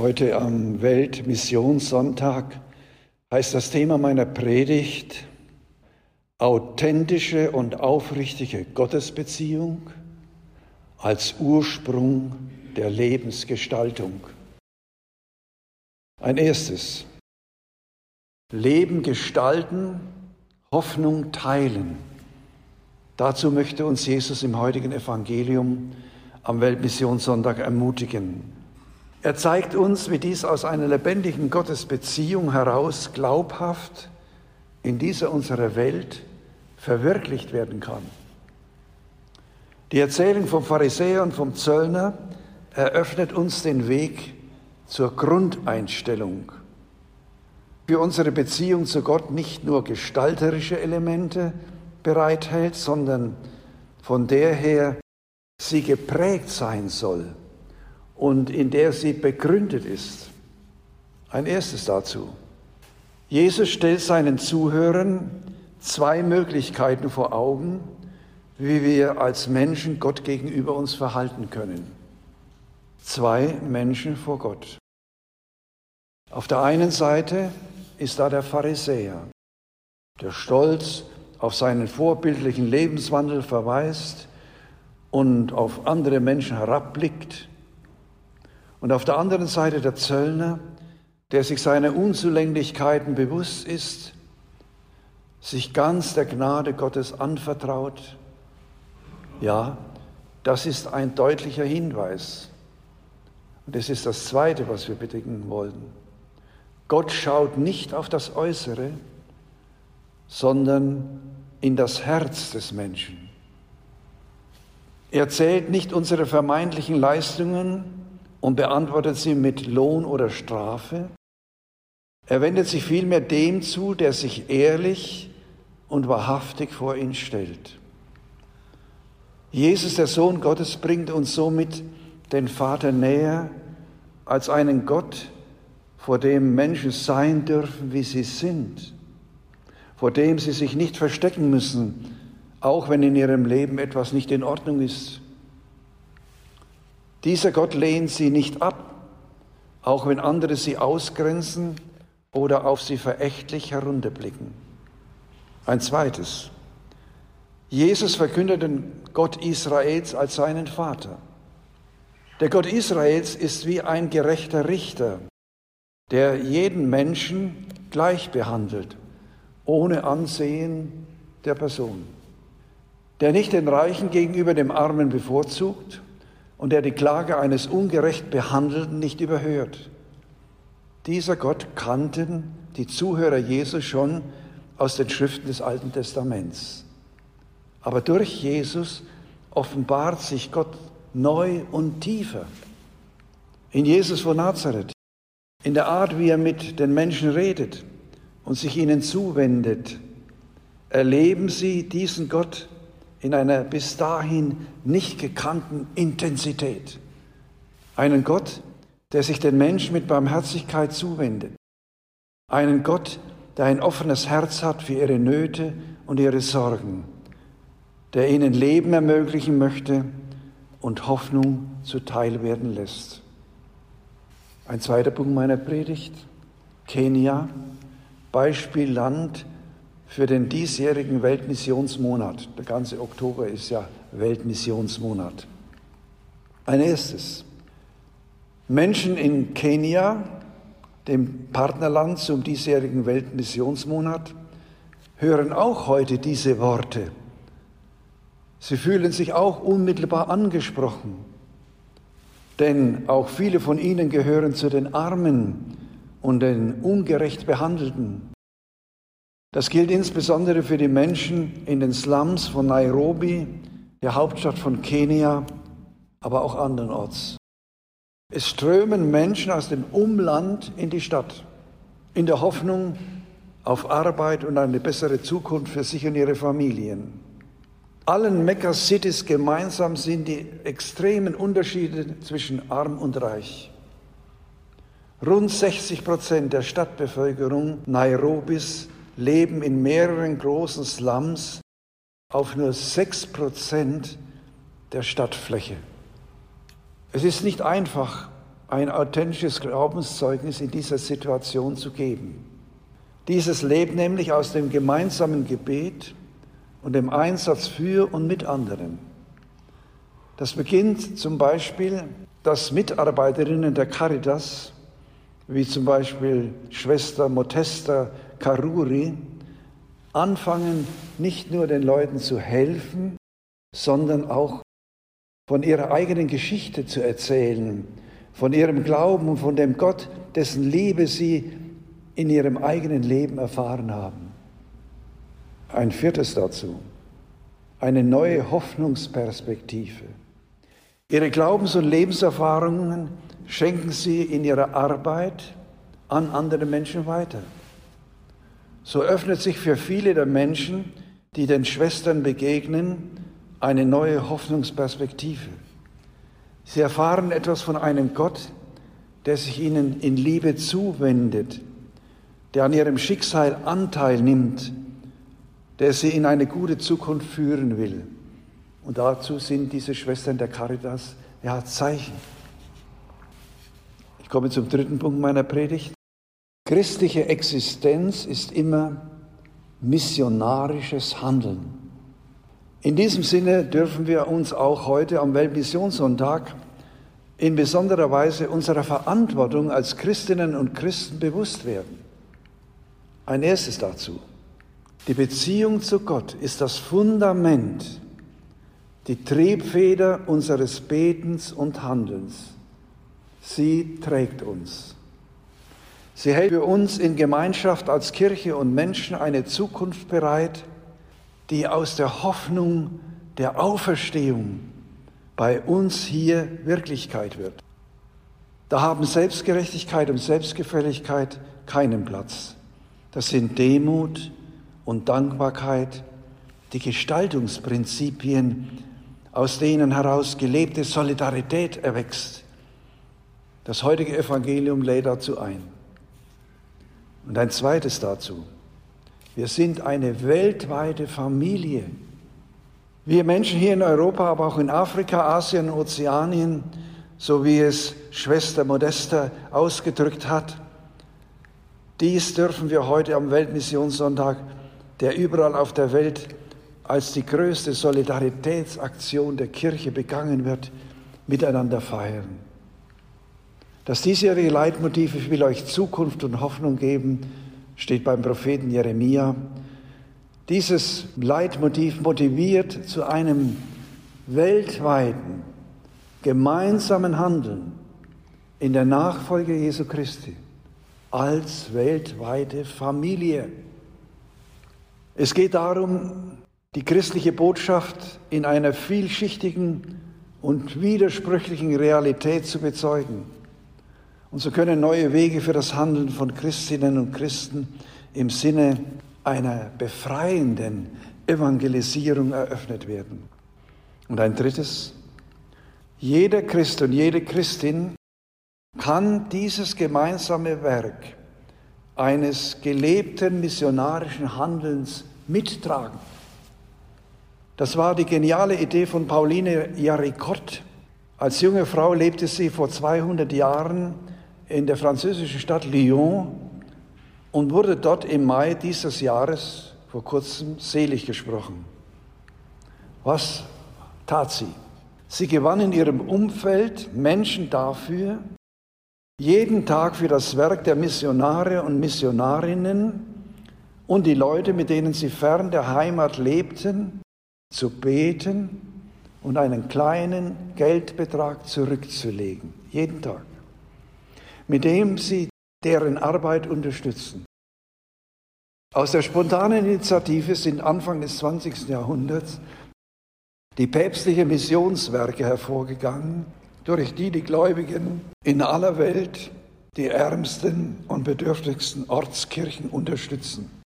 Heute am Weltmissionssonntag heißt das Thema meiner Predigt authentische und aufrichtige Gottesbeziehung als Ursprung der Lebensgestaltung. Ein erstes. Leben gestalten, Hoffnung teilen. Dazu möchte uns Jesus im heutigen Evangelium am Weltmissionssonntag ermutigen. Er zeigt uns, wie dies aus einer lebendigen Gottesbeziehung heraus glaubhaft in dieser unserer Welt verwirklicht werden kann. Die Erzählung vom Pharisäer und vom Zöllner eröffnet uns den Weg zur Grundeinstellung. Für unsere Beziehung zu Gott nicht nur gestalterische Elemente bereithält, sondern von der her sie geprägt sein soll und in der sie begründet ist. Ein erstes dazu. Jesus stellt seinen Zuhörern zwei Möglichkeiten vor Augen, wie wir als Menschen Gott gegenüber uns verhalten können. Zwei Menschen vor Gott. Auf der einen Seite ist da der Pharisäer, der stolz auf seinen vorbildlichen Lebenswandel verweist und auf andere Menschen herabblickt und auf der anderen Seite der Zöllner, der sich seiner Unzulänglichkeiten bewusst ist, sich ganz der Gnade Gottes anvertraut. Ja, das ist ein deutlicher Hinweis. Und das ist das Zweite, was wir bedenken wollen. Gott schaut nicht auf das Äußere, sondern in das Herz des Menschen. Er zählt nicht unsere vermeintlichen Leistungen, und beantwortet sie mit Lohn oder Strafe. Er wendet sich vielmehr dem zu, der sich ehrlich und wahrhaftig vor ihn stellt. Jesus, der Sohn Gottes, bringt uns somit den Vater näher als einen Gott, vor dem Menschen sein dürfen, wie sie sind, vor dem sie sich nicht verstecken müssen, auch wenn in ihrem Leben etwas nicht in Ordnung ist. Dieser Gott lehnt sie nicht ab, auch wenn andere sie ausgrenzen oder auf sie verächtlich herunterblicken. Ein zweites. Jesus verkündet den Gott Israels als seinen Vater. Der Gott Israels ist wie ein gerechter Richter, der jeden Menschen gleich behandelt, ohne Ansehen der Person, der nicht den Reichen gegenüber dem Armen bevorzugt und der die Klage eines ungerecht Behandelten nicht überhört. Dieser Gott kannten die Zuhörer Jesus schon aus den Schriften des Alten Testaments. Aber durch Jesus offenbart sich Gott neu und tiefer. In Jesus von Nazareth, in der Art, wie er mit den Menschen redet und sich ihnen zuwendet, erleben sie diesen Gott in einer bis dahin nicht gekannten Intensität. Einen Gott, der sich den Menschen mit Barmherzigkeit zuwendet. Einen Gott, der ein offenes Herz hat für ihre Nöte und ihre Sorgen, der ihnen Leben ermöglichen möchte und Hoffnung zuteil werden lässt. Ein zweiter Punkt meiner Predigt. Kenia, Beispielland für den diesjährigen Weltmissionsmonat. Der ganze Oktober ist ja Weltmissionsmonat. Ein erstes. Menschen in Kenia, dem Partnerland zum diesjährigen Weltmissionsmonat, hören auch heute diese Worte. Sie fühlen sich auch unmittelbar angesprochen, denn auch viele von ihnen gehören zu den Armen und den ungerecht Behandelten. Das gilt insbesondere für die Menschen in den Slums von Nairobi, der Hauptstadt von Kenia, aber auch andernorts. Es strömen Menschen aus dem Umland in die Stadt, in der Hoffnung auf Arbeit und eine bessere Zukunft für sich und ihre Familien. Allen Mekka-Cities gemeinsam sind die extremen Unterschiede zwischen arm und reich. Rund 60 Prozent der Stadtbevölkerung Nairobis leben in mehreren großen Slums auf nur sechs Prozent der Stadtfläche. Es ist nicht einfach, ein authentisches Glaubenszeugnis in dieser Situation zu geben. Dieses lebt nämlich aus dem gemeinsamen Gebet und dem Einsatz für und mit anderen. Das beginnt zum Beispiel, dass Mitarbeiterinnen der Caritas, wie zum Beispiel Schwester Modesta Karuri, anfangen, nicht nur den Leuten zu helfen, sondern auch von ihrer eigenen Geschichte zu erzählen, von ihrem Glauben und von dem Gott, dessen Liebe sie in ihrem eigenen Leben erfahren haben. Ein viertes dazu, eine neue Hoffnungsperspektive. Ihre Glaubens- und Lebenserfahrungen schenken sie in ihrer Arbeit an andere Menschen weiter. So öffnet sich für viele der Menschen, die den Schwestern begegnen, eine neue Hoffnungsperspektive. Sie erfahren etwas von einem Gott, der sich ihnen in Liebe zuwendet, der an ihrem Schicksal Anteil nimmt, der sie in eine gute Zukunft führen will. Und dazu sind diese Schwestern der Caritas ja Zeichen. Ich komme zum dritten Punkt meiner Predigt. Christliche Existenz ist immer missionarisches Handeln. In diesem Sinne dürfen wir uns auch heute am Weltmissionssonntag in besonderer Weise unserer Verantwortung als Christinnen und Christen bewusst werden. Ein erstes dazu. Die Beziehung zu Gott ist das Fundament, die Triebfeder unseres Betens und Handelns. Sie trägt uns. Sie hält für uns in Gemeinschaft als Kirche und Menschen eine Zukunft bereit, die aus der Hoffnung der Auferstehung bei uns hier Wirklichkeit wird. Da haben Selbstgerechtigkeit und Selbstgefälligkeit keinen Platz. Das sind Demut und Dankbarkeit, die Gestaltungsprinzipien, aus denen heraus gelebte Solidarität erwächst. Das heutige Evangelium lädt dazu ein. Und ein zweites dazu. Wir sind eine weltweite Familie. Wir Menschen hier in Europa, aber auch in Afrika, Asien, Ozeanien, so wie es Schwester Modesta ausgedrückt hat, dies dürfen wir heute am Weltmissionssonntag, der überall auf der Welt als die größte Solidaritätsaktion der Kirche begangen wird, miteinander feiern. Das diesjährige Leitmotiv, ich will euch Zukunft und Hoffnung geben, steht beim Propheten Jeremia. Dieses Leitmotiv motiviert zu einem weltweiten gemeinsamen Handeln in der Nachfolge Jesu Christi als weltweite Familie. Es geht darum, die christliche Botschaft in einer vielschichtigen und widersprüchlichen Realität zu bezeugen. Und so können neue Wege für das Handeln von Christinnen und Christen im Sinne einer befreienden Evangelisierung eröffnet werden. Und ein drittes, jeder Christ und jede Christin kann dieses gemeinsame Werk eines gelebten missionarischen Handelns mittragen. Das war die geniale Idee von Pauline Jaricot. Als junge Frau lebte sie vor 200 Jahren in der französischen Stadt Lyon und wurde dort im Mai dieses Jahres vor kurzem selig gesprochen. Was tat sie? Sie gewann in ihrem Umfeld Menschen dafür, jeden Tag für das Werk der Missionare und Missionarinnen und die Leute, mit denen sie fern der Heimat lebten, zu beten und einen kleinen Geldbetrag zurückzulegen. Jeden Tag mit dem sie deren Arbeit unterstützen. Aus der spontanen Initiative sind Anfang des 20. Jahrhunderts die päpstliche Missionswerke hervorgegangen, durch die die Gläubigen in aller Welt die ärmsten und bedürftigsten Ortskirchen unterstützen.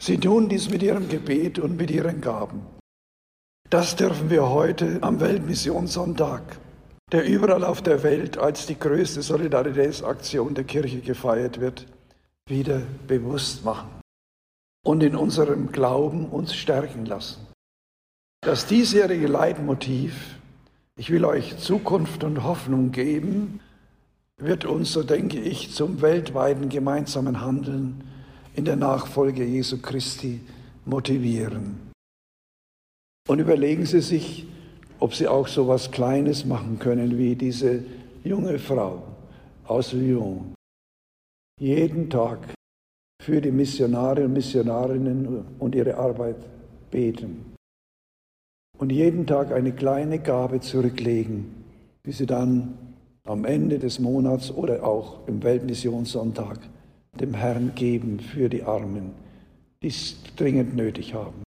Sie tun dies mit ihrem Gebet und mit ihren Gaben. Das dürfen wir heute am Weltmissionssonntag der überall auf der Welt als die größte Solidaritätsaktion der Kirche gefeiert wird, wieder bewusst machen und in unserem Glauben uns stärken lassen. Das diesjährige Leitmotiv, ich will euch Zukunft und Hoffnung geben, wird uns, so denke ich, zum weltweiten gemeinsamen Handeln in der Nachfolge Jesu Christi motivieren. Und überlegen Sie sich, ob Sie auch so etwas Kleines machen können wie diese junge Frau aus Lyon. Jeden Tag für die Missionare und Missionarinnen und ihre Arbeit beten. Und jeden Tag eine kleine Gabe zurücklegen, die sie dann am Ende des Monats oder auch im Weltmissionssonntag dem Herrn geben für die Armen, die es dringend nötig haben.